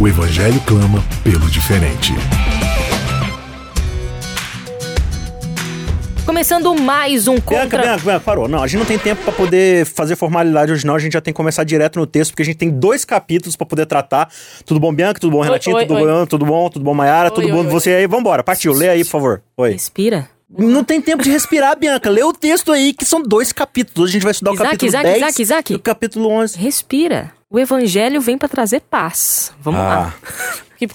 O Evangelho clama pelo diferente. Começando mais um Bianca, contra... Bianca, Bianca, parou. Não, a gente não tem tempo pra poder fazer formalidade hoje, não. A gente já tem que começar direto no texto, porque a gente tem dois capítulos pra poder tratar. Tudo bom, Bianca? Tudo bom, Renatinho? oi, tudo oi. bom? Tudo bom? Tudo bom, Mayara? Oi, tudo oi, bom? oi. Você aí? Vambora, partiu. Lê aí, por favor. Oi. Respira. Não tem tempo de respirar, Bianca. Lê o texto aí, que são dois capítulos. Hoje a gente vai estudar o Isaac, capítulo Isaac, 10 Isaac, Isaac. e o capítulo 11. Respira. O evangelho vem pra trazer paz. Vamos Ah,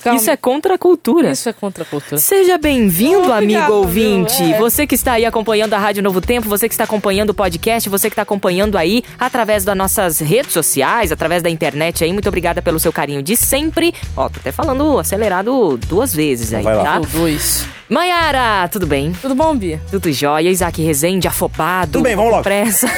lá. Isso é contra a cultura. Isso é contra a cultura. Seja bem-vindo, amigo ouvinte. É. Você que está aí acompanhando a Rádio Novo Tempo, você que está acompanhando o podcast, você que está acompanhando aí através das nossas redes sociais, através da internet aí. Muito obrigada pelo seu carinho de sempre. Ó, tô até falando acelerado duas vezes aí, Vai lá. tá? Dois. Maiara, tudo bem? Tudo bom, Bia? Tudo jóia, Isaac Rezende, afobado. Tudo bem, vamos logo. Pressa.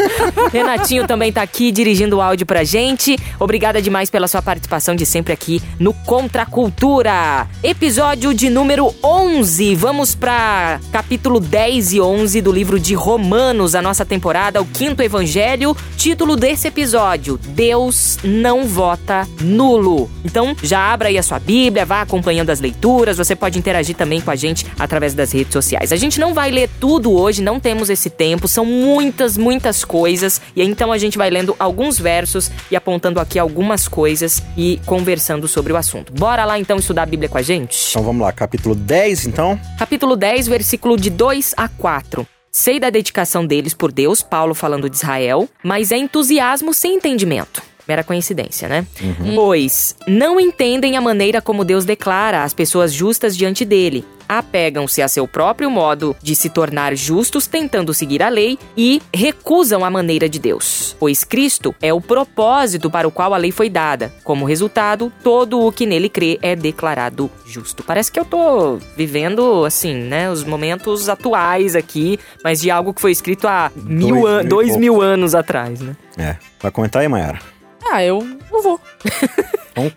Renatinho também tá aqui dirigindo o áudio pra gente. Obrigada demais pela sua participação de sempre aqui no Contra a Cultura. Episódio de número 11. Vamos pra capítulo 10 e 11 do livro de Romanos, a nossa temporada, o quinto evangelho. Título desse episódio: Deus não vota nulo. Então, já abra aí a sua Bíblia, vá acompanhando as leituras. Você pode interagir também com a gente através das redes sociais. A gente não vai ler tudo hoje, não temos esse tempo, são muitas, muitas coisas. E então a gente vai lendo alguns versos e apontando aqui algumas coisas e conversando sobre o assunto. Bora lá então estudar a Bíblia com a gente? Então vamos lá, capítulo 10, então. Capítulo 10, versículo de 2 a 4. Sei da dedicação deles por Deus, Paulo falando de Israel, mas é entusiasmo sem entendimento. Mera coincidência, né? Pois não entendem a maneira como Deus declara as pessoas justas diante dele. Apegam-se a seu próprio modo de se tornar justos, tentando seguir a lei, e recusam a maneira de Deus. Pois Cristo é o propósito para o qual a lei foi dada. Como resultado, todo o que nele crê é declarado justo. Parece que eu tô vivendo, assim, né, os momentos atuais aqui, mas de algo que foi escrito há mil Dois an mil dois mil anos atrás, né? É. Vai comentar aí, Mayara? Ah, eu não vou.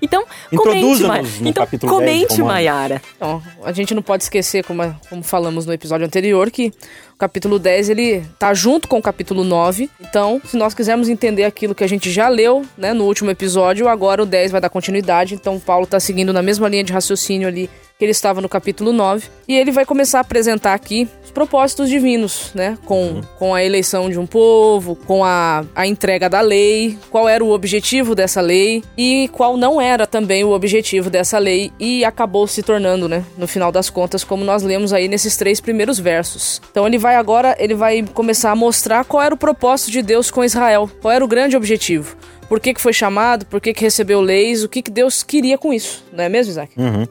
Então, comente, Ma... então, capítulo 10 de comente, Romanos. Mayara. Então, a gente não pode esquecer, como, como falamos no episódio anterior, que o capítulo 10 ele tá junto com o capítulo 9. Então, se nós quisermos entender aquilo que a gente já leu, né, no último episódio, agora o 10 vai dar continuidade. Então, Paulo tá seguindo na mesma linha de raciocínio ali que ele estava no capítulo 9. E ele vai começar a apresentar aqui os propósitos divinos, né? Com, com a eleição de um povo, com a, a entrega da lei, qual era o objetivo dessa lei e qual não era também o objetivo dessa lei e acabou se tornando, né? No final das contas, como nós lemos aí nesses três primeiros versos. Então ele vai agora, ele vai começar a mostrar qual era o propósito de Deus com Israel, qual era o grande objetivo. Por que, que foi chamado, por que, que recebeu leis, o que, que Deus queria com isso, não é mesmo, Isaac? Uhum.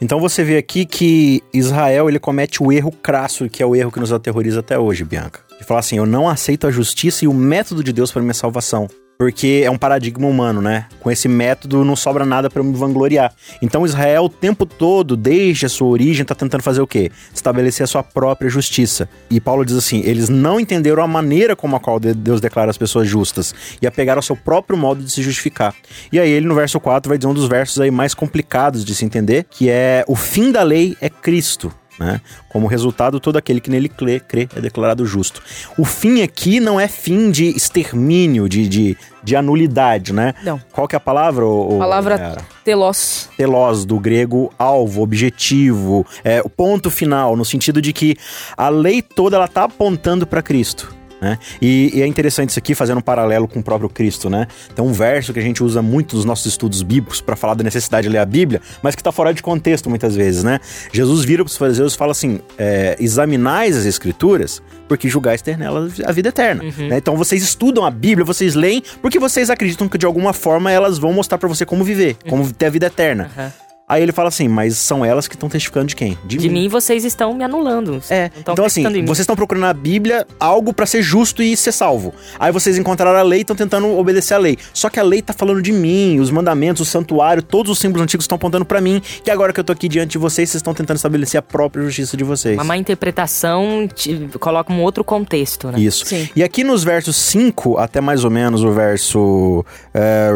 Então você vê aqui que Israel ele comete o erro crasso, que é o erro que nos aterroriza até hoje, Bianca. De falar assim, eu não aceito a justiça e o método de Deus para minha salvação. Porque é um paradigma humano, né? Com esse método não sobra nada para me vangloriar. Então Israel o tempo todo, desde a sua origem, tá tentando fazer o quê? Estabelecer a sua própria justiça. E Paulo diz assim: eles não entenderam a maneira como a qual de- Deus declara as pessoas justas e apegaram ao seu próprio modo de se justificar. E aí ele no verso 4 vai dizer um dos versos aí mais complicados de se entender, que é o fim da lei é Cristo. Né? Como resultado, todo aquele que nele crê, crê é declarado justo. O fim aqui não é fim de extermínio, de, de, de anulidade, né? Não. Qual que é a palavra? ô- Palavra Mayara? telos. telos, do grego alvo, objetivo, é, o ponto final, no sentido de que a lei toda ela tá apontando para Cristo. Né? E, e é interessante isso aqui, fazendo um paralelo com o próprio Cristo, né? Tem um verso que a gente usa muito nos nossos estudos bíblicos para falar da necessidade de ler a Bíblia, mas que está fora de contexto muitas vezes, né? Jesus vira para os fariseus e fala assim: é, examinais as escrituras, porque julgais ter nelas a vida eterna. né? Então vocês estudam a Bíblia, vocês leem, porque vocês acreditam que de alguma forma elas vão mostrar para você como viver, como ter a vida eterna. Aham. Aí ele fala assim, mas são elas que estão testificando de quem? De mim vocês estão me anulando. É, então assim, mim. vocês estão procurando na Bíblia algo pra ser justo e ser salvo. Aí vocês encontraram a lei e estão tentando obedecer a lei. Só que a lei tá falando de mim, os mandamentos, o santuário, todos os símbolos antigos estão apontando pra mim, que agora que eu tô aqui diante de vocês, vocês estão tentando estabelecer a própria justiça de vocês. Uma má interpretação te coloca um outro contexto, né? Isso. Sim. E aqui nos versos 5 até mais ou menos o verso é,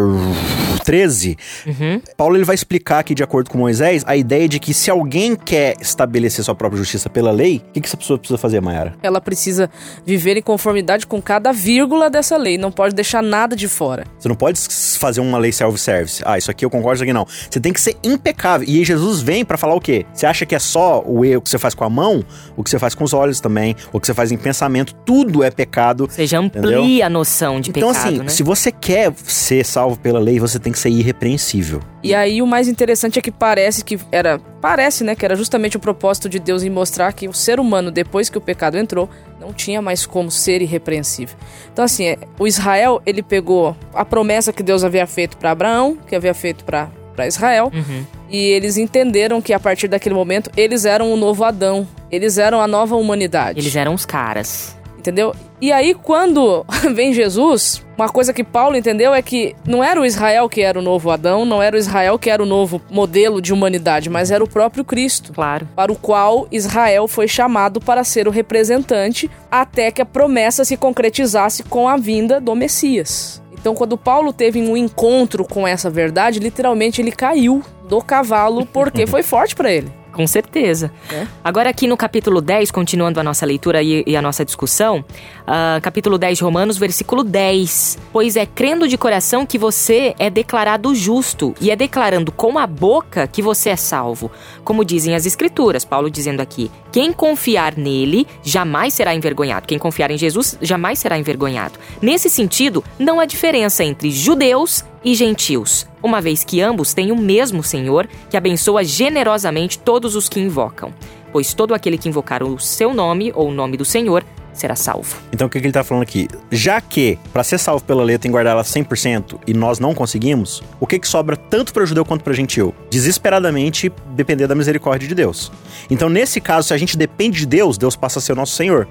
13, Uhum. Paulo ele vai explicar aqui, de acordo com Moisés, a ideia de que se alguém quer estabelecer sua própria justiça pela lei, o que, que essa pessoa precisa fazer, Mayara? Ela precisa viver em conformidade com cada vírgula dessa lei, não pode deixar nada de fora. Você não pode fazer uma lei self-service. Ah, isso aqui eu concordo, isso aqui não. Você tem que ser impecável. E aí Jesus vem pra falar o quê? Você acha que é só o erro que você faz com a mão? O que você faz com os olhos também? O que você faz em pensamento? Tudo é pecado. Ou seja, amplia Entendeu? a noção de Então, pecado, assim, né? se você quer ser salvo pela lei, você tem que ser irrepreensível. E aí o mais interessante é que parece que era, parece, né, que era justamente o propósito de Deus em mostrar que o ser humano depois que o pecado entrou, não tinha mais como ser irrepreensível. Então assim, é, o Israel, ele pegou a promessa que Deus havia feito para Abraão, que havia feito para para Israel, Uhum. e eles entenderam que a partir daquele momento eles eram o novo Adão, eles eram a nova humanidade. Eles eram os caras. Entendeu? E aí, quando vem Jesus, uma coisa que Paulo entendeu é que não era o Israel que era o novo Adão, não era o Israel que era o novo modelo de humanidade, mas era o próprio Cristo, Claro. para o qual Israel foi chamado para ser o representante até que a promessa se concretizasse com a vinda do Messias. Então, quando Paulo teve um encontro com essa verdade, literalmente ele caiu do cavalo porque foi forte para ele. Com certeza. É. Agora, aqui no capítulo 10, continuando a nossa leitura e, e a nossa discussão, ah, capítulo 10 de Romanos, versículo 10. Pois é crendo de coração que você é declarado justo, e é declarando com a boca que você é salvo. Como dizem as Escrituras, Paulo dizendo aqui: quem confiar nele jamais será envergonhado. Quem confiar em Jesus jamais será envergonhado. Nesse sentido, não há diferença entre judeus e gentios, uma vez que ambos têm o mesmo Senhor, que abençoa generosamente todos os que invocam. Pois todo aquele que invocar o seu nome ou o nome do Senhor será salvo. Então o que, que ele tá falando aqui? Já que, pra ser salvo pela lei, tem que guardar ela 100% e nós não conseguimos, o que que sobra tanto para judeu quanto para gentil? Desesperadamente depender da misericórdia de Deus. Então, nesse caso, se a gente depende de Deus, Deus passa a ser o nosso Senhor.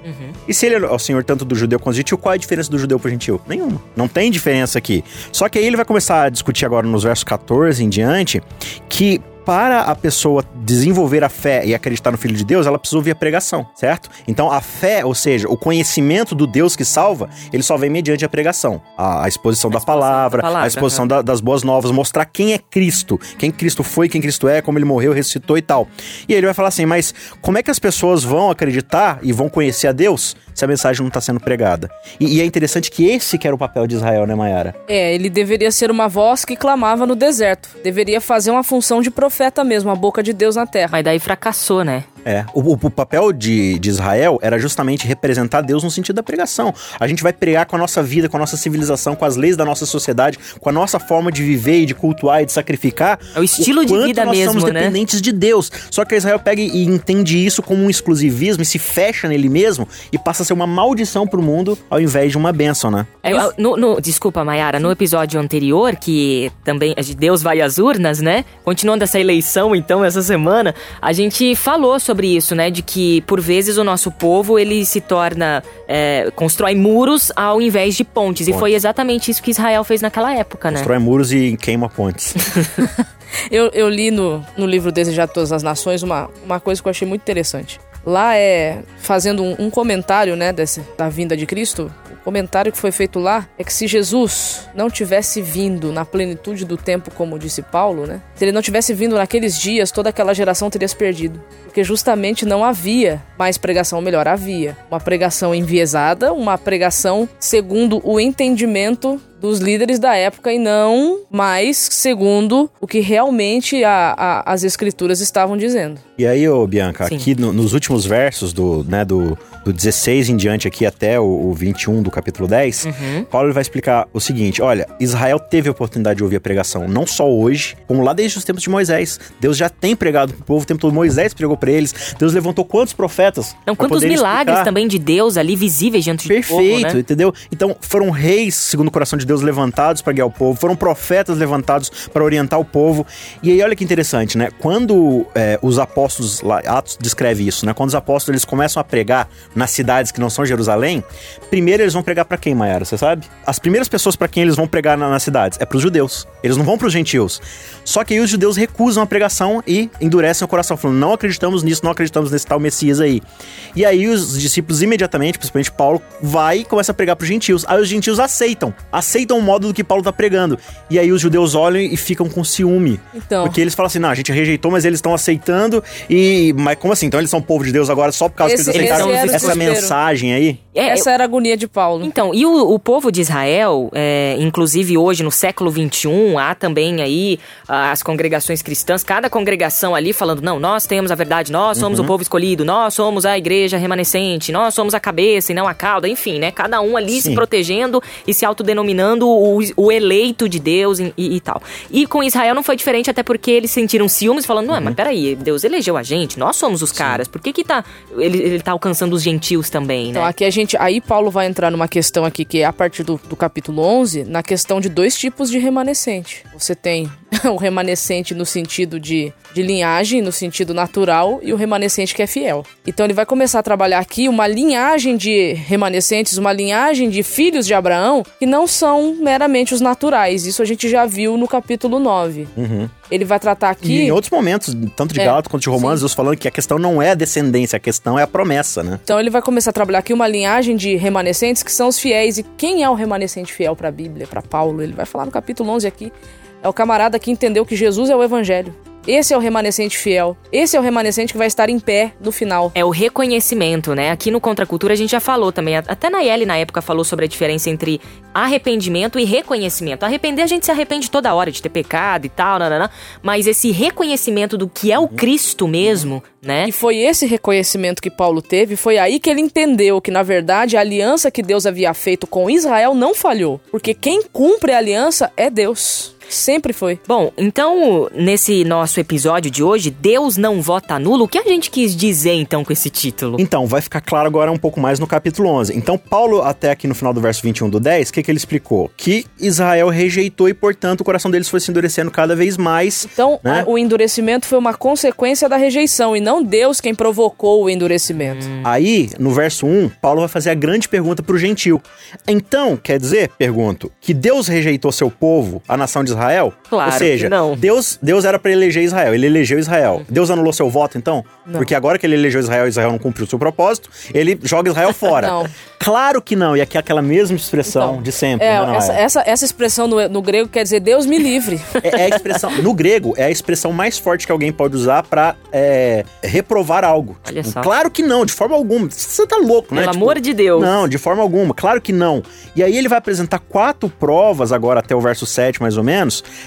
E se ele é o Senhor tanto do judeu quanto do gentil, qual é a diferença do judeu pro gentil? Nenhuma. Não tem diferença aqui. Só que aí ele vai começar a discutir agora nos versos 14 em diante que para a pessoa desenvolver a fé e acreditar no Filho de Deus, ela precisa ouvir a pregação, certo? Então a fé, ou seja, o conhecimento do Deus que salva, ele só vem mediante a pregação. A, a exposição, da, palavra, da palavra, a exposição da- das boas novas, mostrar quem é Cristo, quem Cristo foi, quem Cristo é, como ele morreu, ressuscitou e tal. E aí ele vai falar assim, mas como é que as pessoas vão acreditar e vão conhecer a Deus se a mensagem não está sendo pregada? E, e é interessante que esse que era o papel de Israel, né, Mayara? É, ele deveria ser uma voz que clamava no deserto. Deveria fazer uma função de profeta mesmo, a boca de Deus na terra. Mas daí fracassou, né? É, o, o- o papel de, de Israel era justamente representar Deus no sentido da pregação. A gente vai pregar com a nossa vida, com a nossa civilização, com as leis da nossa sociedade, com a nossa forma de viver e de cultuar e de sacrificar. É o estilo de quanto vida nós mesmo, somos né? dependentes de Deus. Só que Israel pega e entende isso como um exclusivismo e se fecha nele mesmo e passa a ser uma maldição pro mundo ao invés de uma bênção, né? É, no- no- desculpa, Mayara, no episódio anterior, que também é de Deus vai às urnas, né? Continuando essa eleição, então, essa semana, a gente falou sobre isso, né? De que, por vezes, o nosso povo, ele se torna... é, constrói muros ao invés de pontes. E Pontes. foi exatamente isso que Israel fez naquela época, né? Constrói muros e queima pontes. Eu, eu li no, no livro Desejado de Todas as Nações uma, uma coisa que eu achei muito interessante. Lá é, fazendo um, um comentário, né, desse, da vinda de Cristo, o comentário que foi feito lá é que se Jesus não tivesse vindo na plenitude do tempo, como disse Paulo, né, se ele não tivesse vindo naqueles dias, toda aquela geração teria se perdido. Porque justamente não havia mais pregação, ou melhor, havia uma pregação enviesada, uma pregação segundo o entendimento dos líderes da época e não mais segundo o que realmente a- a- as escrituras estavam dizendo. E aí, ô Bianca, Sim. aqui no- nos últimos versos do, né, do, do 16 em diante aqui até o, o 21 do capítulo 10, Uhum. Paulo vai explicar o seguinte, olha, Israel teve a oportunidade de ouvir a pregação, não só hoje, como lá desde os tempos de Moisés. Deus já tem pregado pro povo o tempo todo, Moisés pregou pra eles, Deus levantou quantos profetas? Pra quantos milagres explicar? também de Deus ali visíveis diante do Perfeito, povo, né? entendeu? Então, foram reis, segundo o coração de Deus levantados para guiar o povo, foram profetas levantados para orientar o povo. E aí olha que interessante, né? Quando é, os apóstolos, Atos descreve isso, né? Quando os apóstolos eles começam a pregar nas cidades que não são Jerusalém, primeiro eles vão pregar para quem, Mayara? Você sabe? As primeiras pessoas para quem eles vão pregar na, nas cidades é para os judeus. Eles não vão para os gentios. Só que aí os judeus recusam a pregação e endurecem o coração, falando: não acreditamos nisso, não acreditamos nesse tal Messias aí. E aí os discípulos imediatamente, principalmente Paulo, vai e começa a pregar para os gentios. Aí os gentios aceitam, aceitam o modo do que Paulo tá pregando. E aí os judeus olham e ficam com ciúme. Então. Porque eles falam assim: não, a gente rejeitou, mas eles estão aceitando. E. Mas como assim? Então eles são povo de Deus agora só por causa Esse- que eles aceitaram esse o essa mensagem aí? É, Essa era a agonia de Paulo. Então, e o, o povo de Israel, é, inclusive hoje no século XXI, há também aí as congregações cristãs, cada congregação ali falando, não, nós temos a verdade, nós somos Uhum. o povo escolhido, nós somos a igreja remanescente, nós somos a cabeça e não a cauda, enfim, né? Cada um ali se Sim. protegendo e se autodenominando o, o eleito de Deus e, e- e tal. E com Israel não foi diferente, até porque eles sentiram ciúmes, falando, não, Uhum. mas peraí, Deus elegeu a gente, nós somos os caras, por que que tá, ele, ele tá alcançando os gentios também, Então né? aqui a gente, aí Paulo vai entrar numa questão aqui que é a partir do, do capítulo 11, na questão de dois tipos de remanescente. Você tem o remanescente no sentido de, de linhagem, no sentido natural, e o remanescente que é fiel. Então ele vai começar a trabalhar aqui uma linhagem de remanescentes, uma linhagem de filhos de Abraão que não são meramente os naturais. Isso a gente já viu no capítulo 9. Ele vai tratar E aqui em outros momentos, tanto de É, Gálatas quanto de Romanos, sim. Deus falando que a questão não é a descendência, a questão é a promessa, né? Então ele vai começar a trabalhar aqui uma linhagem de remanescentes que são os fiéis. E quem é o remanescente fiel para a Bíblia, para Paulo? Ele vai falar no capítulo 11 aqui. É o camarada que entendeu que Jesus é o evangelho. Esse é o remanescente fiel. Esse é o remanescente que vai estar em pé no final. É o reconhecimento, né? Aqui no Contra a Cultura a gente já falou também. Até Nayeli na época falou sobre a diferença entre arrependimento e reconhecimento. Arrepender a gente se arrepende toda hora de ter pecado e tal, nananã, mas esse reconhecimento do que é o Cristo mesmo, né? E foi esse reconhecimento que Paulo teve, foi aí que ele entendeu que, na verdade, a aliança que Deus havia feito com Israel não falhou. Porque quem cumpre a aliança é Deus. Sempre foi. Bom, então, nesse nosso episódio de hoje, Deus não vota nulo, o que a gente quis dizer então com esse título? Então, vai ficar claro agora um pouco mais no capítulo 11. Então, Paulo, até aqui no final do verso 21 do 10, o que, que ele explicou? Que Israel rejeitou e, portanto, o coração deles foi se endurecendo cada vez mais. Então, Né? a- o endurecimento foi uma consequência da rejeição e não Deus quem provocou o endurecimento. Aí, no verso 1, Paulo vai fazer a grande pergunta pro gentil. Então, quer dizer, pergunto, que Deus rejeitou seu povo, a nação de Israel? Claro Ou seja, não. Deus, Deus era para eleger Israel, ele elegeu Israel. Deus anulou seu voto, então? Não. Porque agora que ele elegeu Israel, Israel não cumpriu o seu propósito, ele joga Israel fora. Não. Claro que não, e aqui é aquela mesma expressão Então, de sempre. É, não, não essa, essa, essa expressão no, no grego quer dizer Deus me livre. É, é a expressão, no grego, é a expressão mais forte que alguém pode usar pra é, reprovar algo. Olha só. Claro que não, de forma alguma. Você tá louco, né? Pelo Tipo, amor de Deus. Não, de forma alguma, claro que não. E aí ele vai apresentar quatro provas, agora até o verso 7 mais ou menos,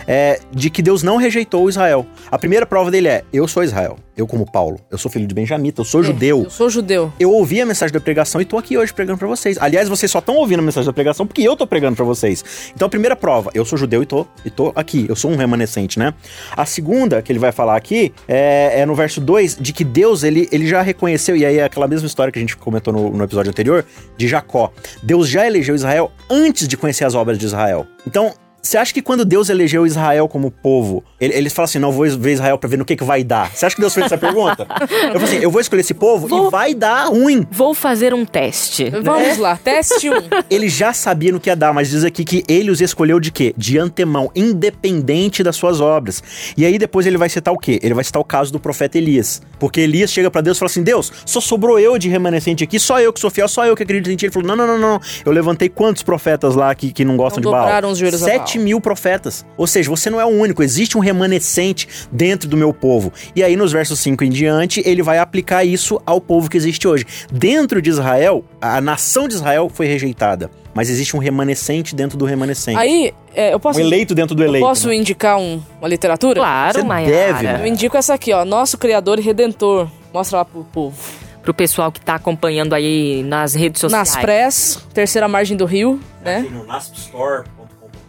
é, de que Deus não rejeitou Israel. A primeira prova dele é: eu sou Israel. Eu, como Paulo, eu sou filho de Benjamita, eu sou judeu. Eu sou judeu. Eu ouvi a mensagem da pregação e tô aqui hoje pregando pra vocês. Aliás, vocês só estão ouvindo a mensagem da pregação porque eu tô pregando pra vocês. Então, a primeira prova, eu sou judeu e tô, e tô aqui. Eu sou um remanescente, né? A segunda que ele vai falar aqui é, é no verso 2, de que Deus, ele, ele já reconheceu, e aí é aquela mesma história que a gente comentou no, no episódio anterior, de Jacó. Deus já elegeu Israel antes de conhecer as obras de Israel. Então, você acha que quando Deus elegeu Israel como povo, ele, eles falam assim: não, vou ver Israel pra ver no que, que vai dar? Você acha que Deus fez essa pergunta? eu falo assim: eu vou escolher esse povo vou, e vai dar ruim. Vou fazer um teste. Vamos lá, é. teste um. Ele já sabia no que ia dar, mas diz aqui que ele os escolheu de quê? De antemão, independente das suas obras. E aí depois ele vai citar o quê? Ele vai citar o caso do profeta Elias. Porque Elias chega para Deus e fala assim: Deus, só sobrou eu de remanescente aqui, só eu que sou fiel, só eu que acredito em ti. Ele falou: não, não, não, não. Eu levantei quantos profetas lá que, que não gostam não de Baal? Os joelhos Sete 7 mil profetas. Ou seja, você não é o único, existe um remanescente dentro do meu povo. E aí, nos versos 5 em diante, ele vai aplicar isso ao povo que existe hoje. Dentro de Israel, a nação de Israel foi rejeitada. Mas existe um remanescente dentro do remanescente. Aí, é, eu posso. Um eleito dentro do eleito. posso né? indicar um, uma literatura? Claro, mas. Deve. Né? Eu indico essa aqui, ó. Nosso Criador e Redentor. Mostra lá pro povo pro pessoal que tá acompanhando aí nas redes sociais. Nas Press, terceira margem do rio, né? Assim, no Nasp Store.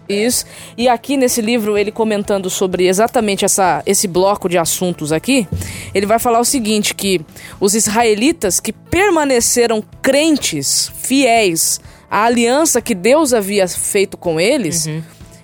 Isso. E aqui nesse livro, ele comentando sobre exatamente essa, esse bloco de assuntos aqui, ele vai falar o seguinte: que os israelitas que permaneceram crentes, fiéis a aliança que Deus havia feito com eles,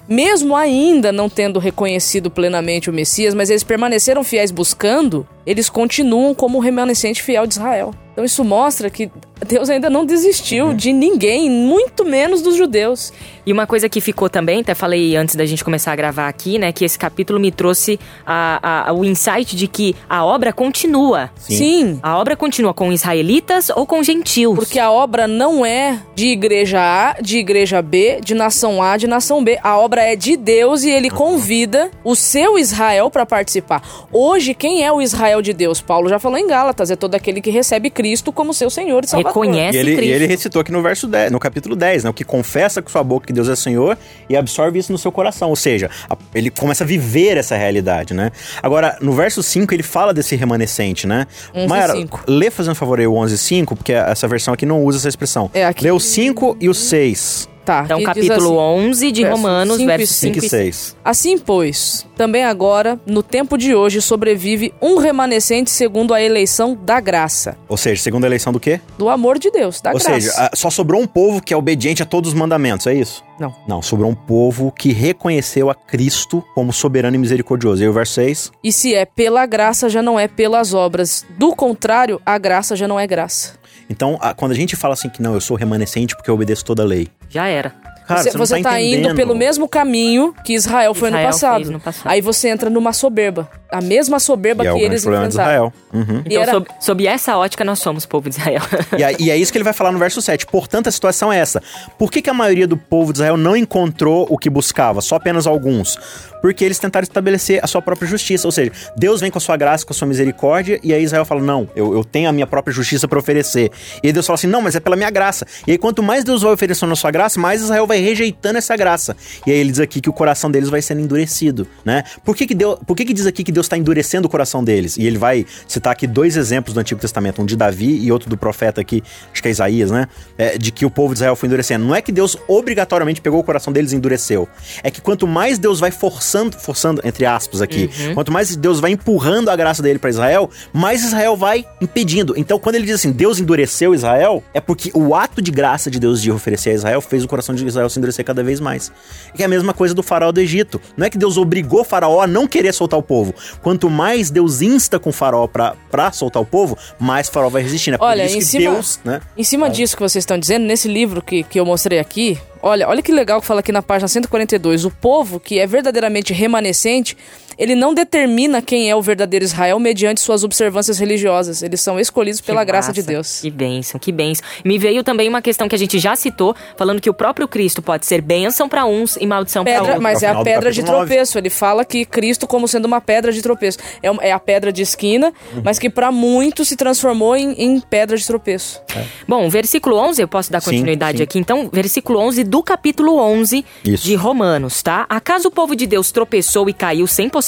mesmo ainda não tendo reconhecido plenamente o Messias, mas eles permaneceram fiéis buscando, eles continuam como o remanescente fiel de Israel. Então isso mostra que Deus ainda não desistiu de ninguém, muito menos dos judeus. E uma coisa que ficou também, até falei antes da gente começar a gravar aqui, né? Que esse capítulo me trouxe a, a- o insight de que a obra continua. Sim. A obra continua com israelitas ou com gentios. Porque a obra não é de igreja A, de igreja B, de nação A, de nação B. A obra é de Deus e ele convida o seu Israel para participar. Hoje, quem é o Israel de Deus? Paulo já falou em Gálatas, é todo aquele que recebe Cristo como seu Senhor e Salvador. Reconhece E ele, Cristo. e ele recitou aqui no verso 10, no capítulo 10, né? O que confessa com sua boca que Deus é Senhor e absorve isso no seu coração. Ou seja, a- ele começa a viver essa realidade, né? Agora, no verso 5, ele fala desse remanescente, né? 11 Mayara, 5. lê fazendo favor aí o 11 e 5, porque essa versão aqui não usa essa expressão. É, aqui- Lê o 5 e o 6. Tá, Então, capítulo assim, 11 de Romanos, e versos 5 5 e 6. Assim, pois, também agora, no tempo de hoje, sobrevive um remanescente segundo a eleição da graça. Ou seja, segundo a eleição do quê? Do amor de Deus, da Ou graça. seja, a- só sobrou um povo que é obediente a todos os mandamentos, é isso? Não. Não, sobrou um povo que reconheceu a Cristo como soberano e misericordioso. E o verso 6. E se é pela graça, já não é pelas obras. Do contrário, a graça já não é graça. Então, a- quando a gente fala assim que não, eu sou remanescente porque eu obedeço toda a lei. Já era. Cara, você você, você tá, tá indo pelo mesmo caminho que Israel foi Israel no, passado. no passado. Aí você entra numa soberba. A mesma soberba E é o que grande eles problema de enfrentaram. Israel. Uhum. Então, era- sob, sob essa ótica, nós somos povo de Israel. E, aí- e é isso que ele vai falar no verso 7. Portanto, a situação é essa. Por que, que a maioria do povo de Israel não encontrou o que buscava? Só apenas alguns. Porque eles tentaram estabelecer a sua própria justiça. Ou seja, Deus vem com a sua graça, com a sua misericórdia, e aí Israel fala: Não, eu, eu tenho a minha própria justiça para oferecer. E aí Deus fala assim: Não, mas é pela minha graça. E aí, quanto mais Deus vai oferecendo a sua graça, mais Israel vai rejeitando essa graça. E aí ele diz aqui que o coração deles vai sendo endurecido, né? Por que, que, Deus, por que, que diz aqui que Deus está endurecendo o coração deles? E ele vai citar aqui dois exemplos do Antigo Testamento, um de Davi e outro do profeta aqui, acho que é Isaías, né? É, de que o povo de Israel foi endurecendo. Não é que Deus obrigatoriamente pegou o coração deles e endureceu. É que quanto mais Deus vai forçando, forçando, entre aspas aqui, quanto mais Deus vai empurrando a graça dele para Israel, mais Israel vai impedindo. Então, quando ele diz assim, Deus endureceu Israel, é porque o ato de graça de Deus de oferecer a Israel fez o coração de Israel se endurecer cada vez mais. E é a mesma coisa do faraó do Egito. Não é que Deus obrigou o faraó a não querer soltar o povo. Quanto mais Deus insta com o faraó pra, pra soltar o povo, mais o faraó vai resistindo. É por Olha, isso em que cima- Deus, né? Em cima disso que vocês estão dizendo, nesse livro que, que eu mostrei aqui, olha, olha que legal que fala aqui na página 142. O povo que é verdadeiramente remanescente, ele não determina quem é o verdadeiro Israel mediante suas observâncias religiosas. Eles são escolhidos pela Que graça de massa. Deus. Que bênção, que bênção. Me veio também uma questão que a gente já citou, falando que o próprio Cristo pode ser bênção para uns e maldição para outros. mas É é a pedra de tropeço. Ele fala que Cristo como sendo uma pedra de tropeço. É, um- é a pedra de esquina, Uhum. mas que para muitos se transformou em, em pedra de tropeço. Bom, versículo 11, eu posso dar Sim, continuidade sim. aqui. Então, versículo 11 do capítulo 11 Isso. de Romanos, tá? Acaso o povo de Deus tropeçou e caiu sem possibilidade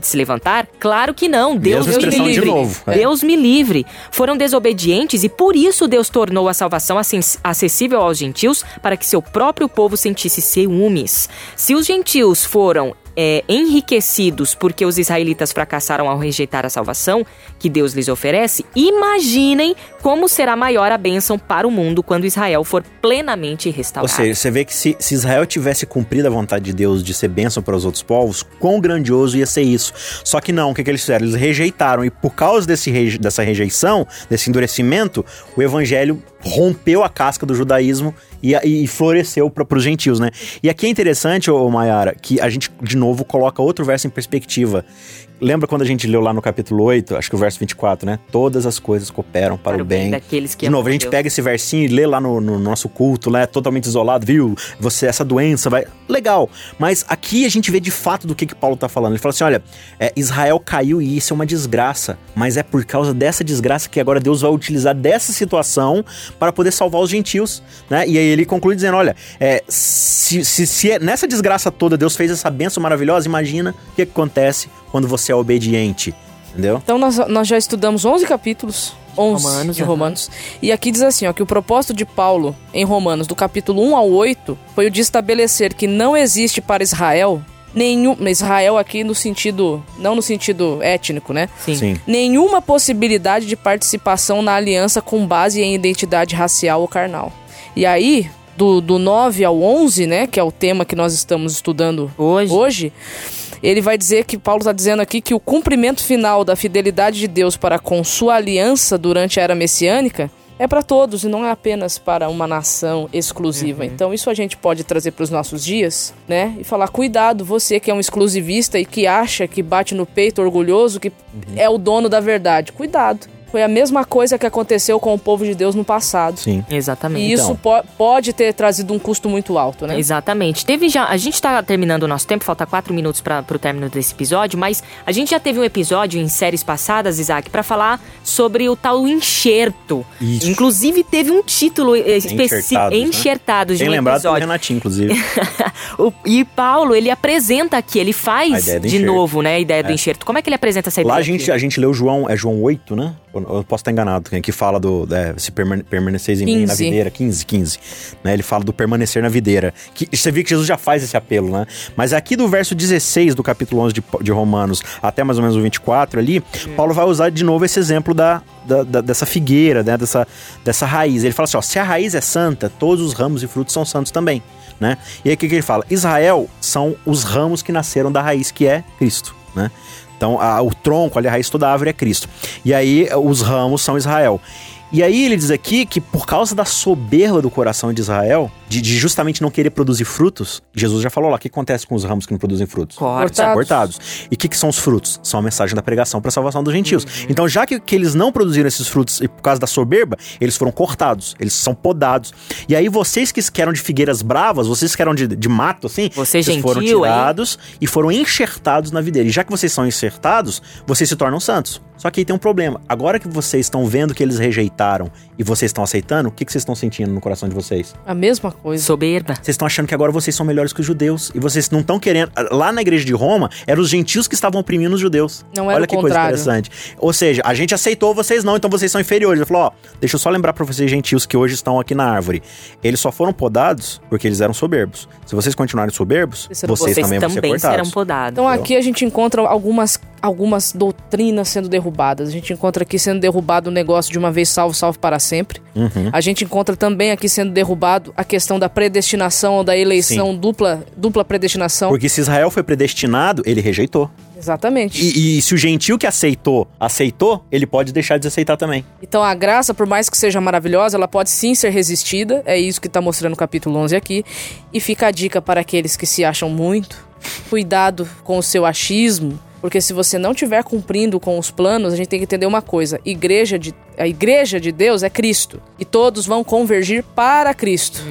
de se levantar? Claro que não. Deus Mesma me expressão de livre. novo, é. Deus me livre. Foram desobedientes e por isso Deus tornou a salvação acess- acessível aos gentios para que seu próprio povo sentisse ciúmes. Se os gentios foram é, enriquecidos porque os israelitas fracassaram ao rejeitar a salvação que Deus lhes oferece, imaginem como será maior a bênção para o mundo quando Israel for plenamente Ou restaurado. seja, você vê que se, se Israel tivesse cumprido a vontade de Deus de ser bênção para os outros povos, quão grandioso ia ser isso. Só que não, o que, que eles fizeram? Eles rejeitaram, e por causa desse dessa rejeição, desse endurecimento, o evangelho rompeu a casca do judaísmo e, e floresceu para os gentios, né? E aqui é interessante, ô Mayara, que a gente de novo coloca outro verso em perspectiva. Lembra quando a gente leu lá no capítulo 8, acho que o verso 24, né? Todas as coisas cooperam para, o bem. daqueles que de novo, a gente Deus. pega esse versinho e lê lá no, no nosso culto, né? Totalmente isolado, viu? Você, essa doença vai. Legal. Mas aqui a gente vê de fato do que, que Paulo tá falando. Ele fala assim: olha, é, Israel caiu e isso é uma desgraça. Mas é por causa dessa desgraça que agora Deus vai utilizar dessa situação para poder salvar os gentios, né? E aí ele conclui dizendo: olha, é, se, se, se é- nessa desgraça toda Deus fez essa bênção maravilhosa, imagina o que, que acontece quando você é obediente. Entendeu? Então nós, nós já estudamos 11 capítulos. 11 Romanos, de aham. Romanos. E aqui diz assim, ó, que o propósito de Paulo em Romanos, do capítulo 1 ao 8, foi o de estabelecer que não existe para Israel nenhum... Israel aqui no sentido... Não no sentido étnico, né? Sim. Nenhuma possibilidade de participação na aliança com base em identidade racial ou carnal. E aí, do, do 9 ao 11, né, que é o tema que nós estamos estudando Hoje. hoje, ele vai dizer que Paulo está dizendo aqui que o cumprimento final da fidelidade de Deus para com sua aliança durante a era messiânica é para todos e não é apenas para uma nação exclusiva. Então isso a gente pode trazer para os nossos dias, né? E falar cuidado, você que é um exclusivista e que acha que bate no peito orgulhoso que é o dono da verdade. Cuidado. Foi a mesma coisa que aconteceu com o povo de Deus no passado. Sim. Exatamente. E isso po- pode ter trazido um custo muito alto, né? Exatamente. Teve já. A gente tá terminando o nosso tempo, falta quatro minutos para pro término desse episódio, mas a gente já teve um episódio em séries passadas, Isaac, para falar sobre o tal enxerto. Isso. Inclusive teve um título eh, específico Enxertados, né? de Bem um lembrado episódio. Renatinho, inclusive. O- e Paulo, ele apresenta aqui, ele A faz do de enxerto. novo, né, a ideia do enxerto. Como é que ele apresenta essa ideia? Lá a aqui? gente, a gente leu João, é João 8, né? Eu posso estar enganado, que fala do é, se permane- permaneceis em mim na 15. videira, 15, 15. Né? Ele fala do permanecer na videira. Que, você vê que Jesus já faz esse apelo, né? Mas aqui do verso 16 do capítulo 11 de, de Romanos até mais ou menos o 24 ali, Paulo vai usar de novo esse exemplo da, da- da- dessa figueira, né? Dessa, dessa raiz. Ele fala assim, ó, se a raiz é santa, todos os ramos e frutos são santos também, né? E aí o que, que ele fala? Israel são os ramos que nasceram da raiz que é Cristo, né? Então, a- o tronco, ali, a raiz toda a árvore é Cristo. E aí, os ramos são Israel. E aí ele diz aqui que por causa da soberba do coração de Israel, de, de justamente não querer produzir frutos, Jesus já falou lá, o que acontece com os ramos que não produzem frutos? Corta. São cortados. E o que, que são os frutos? São a mensagem da pregação para a salvação dos gentios. Então, já que, que eles não produziram esses frutos e por causa da soberba, eles foram cortados, eles são podados. E aí, vocês que eram de figueiras bravas, vocês que eram de, de mato, assim, Você vocês foram gentil, hein? tirados e foram enxertados na videira. E já que vocês são enxertados, vocês se tornam santos. Só que aí tem um problema. Agora que vocês estão vendo que eles rejeitaram e vocês estão aceitando, o que, que vocês estão sentindo no coração de vocês? A mesma coisa. Soberba. Vocês estão achando que agora vocês são melhores que os judeus. E vocês não estão querendo. Lá na igreja de Roma, eram os gentios que estavam oprimindo os judeus. Não era Olha o que coisa contrário. interessante. Ou seja, a gente aceitou vocês não, então vocês são inferiores. Ele falou: ó, deixa eu só lembrar pra vocês, gentios, que hoje estão aqui na árvore. Eles só foram podados porque eles eram soberbos. Se vocês continuarem soberbos, Vocês serão vocês, Vocês também vão ser também serão cortados. podados. Então aqui a gente encontra algumas, algumas doutrinas sendo derrubadas. A gente encontra aqui sendo derrubado o negócio de uma vez salvo, salvo para sempre. Uhum. A gente encontra também aqui sendo derrubado a questão da predestinação ou da eleição dupla, dupla predestinação. Porque se Israel foi predestinado, ele rejeitou. Exatamente. E, e se o gentil que aceitou, aceitou, ele pode deixar de aceitar também. Então a graça, por mais que seja maravilhosa, ela pode sim ser resistida. É isso que está mostrando o capítulo 11 aqui. E fica a dica para aqueles que se acham muito. Cuidado com o seu achismo. Porque se você não estiver cumprindo com os planos, a gente tem que entender uma coisa: igreja de, a igreja de Deus é Cristo. E todos vão convergir para Cristo.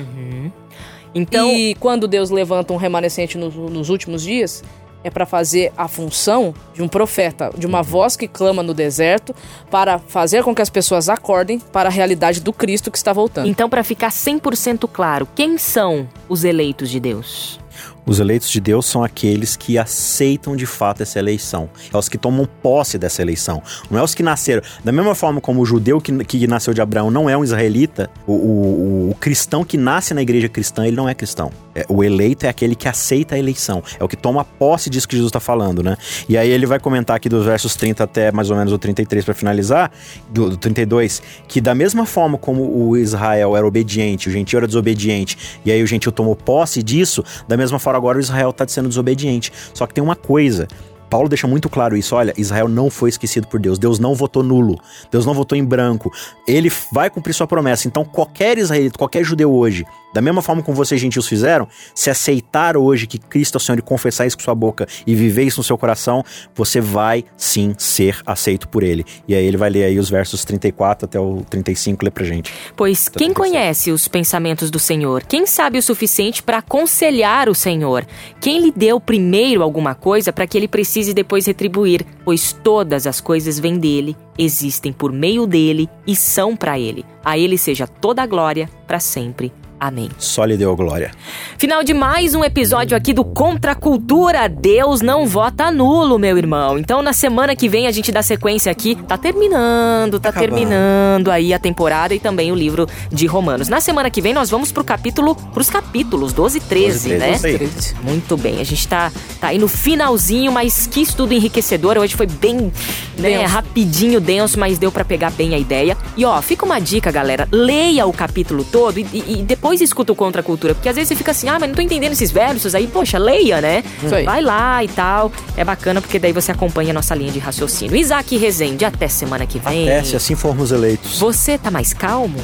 Então, E quando Deus levanta um remanescente nos, nos últimos dias, é para fazer a função de um profeta, de uma voz que clama no deserto, para fazer com que as pessoas acordem para a realidade do Cristo que está voltando. então para ficar 100% claro, quem são os eleitos de Deus? Os eleitos de Deus são aqueles que aceitam de fato essa eleição. É os que tomam posse dessa eleição. Não é os que nasceram. Da mesma forma como o judeu que, que nasceu de Abraão não é um israelita, o, o- o cristão que nasce na igreja cristã, ele não é cristão. É, o eleito é aquele que aceita a eleição. É o que toma posse disso que Jesus está falando, né? E aí ele vai comentar aqui dos versos 30 até mais ou menos o 33 para finalizar, do, do 32, que da mesma forma como o Israel era obediente, o gentil era desobediente, e aí o gentil tomou posse disso, da mesma forma agora o Israel está sendo desobediente. Só que tem uma coisa. Paulo deixa muito claro isso. Olha, Israel não foi esquecido por Deus. Deus não votou nulo. Deus não votou em branco. Ele vai cumprir sua promessa. Então, qualquer israelita, qualquer judeu hoje, da mesma forma como vocês gentios fizeram, se aceitar hoje que Cristo é o Senhor e confessar isso com sua boca e viver isso no seu coração, você vai sim ser aceito por ele. E aí ele vai ler aí os versos 34 até o 35, lê pra gente. Pois quem interessante. conhece os pensamentos do Senhor? Quem sabe o suficiente para aconselhar o Senhor? Quem lhe deu primeiro alguma coisa para que ele precise depois retribuir? Pois todas as coisas vêm dele, existem por meio dele e são para ele. A ele seja toda a glória para sempre. Amém. Só lhe deu glória. Final de mais um episódio aqui do Contra a Cultura. Deus não vota nulo, meu irmão. Então na semana que vem a gente dá sequência aqui. Tá terminando, tá Acabando. terminando aí a temporada e também o livro de Romanos. Na semana que vem nós vamos pro capítulo, pros capítulos 12 e 13, 12, né? isso aí. Muito bem, a gente tá, tá aí no finalzinho, mas que estudo enriquecedor. Hoje foi bem né, Denso. rapidinho, denso, mas deu pra pegar bem a ideia. E ó, fica uma dica, galera: leia o capítulo todo e, e- e depois depois escuta o Contra a Cultura. Porque às vezes você fica assim, ah, mas não tô entendendo esses versos. Aí, poxa, leia, né? Isso aí. Vai lá e tal. É bacana porque daí você acompanha a nossa linha de raciocínio. Isaac Rezende, até semana que vem. É, se assim formos eleitos. Você tá mais calmo?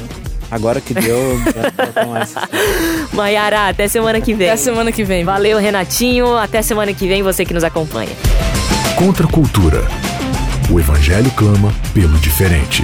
Agora que deu. Maiara, até semana que vem. Até semana que vem. Valeu, Renatinho. Até semana que vem, você que nos acompanha. Contra a cultura. O evangelho clama pelo diferente.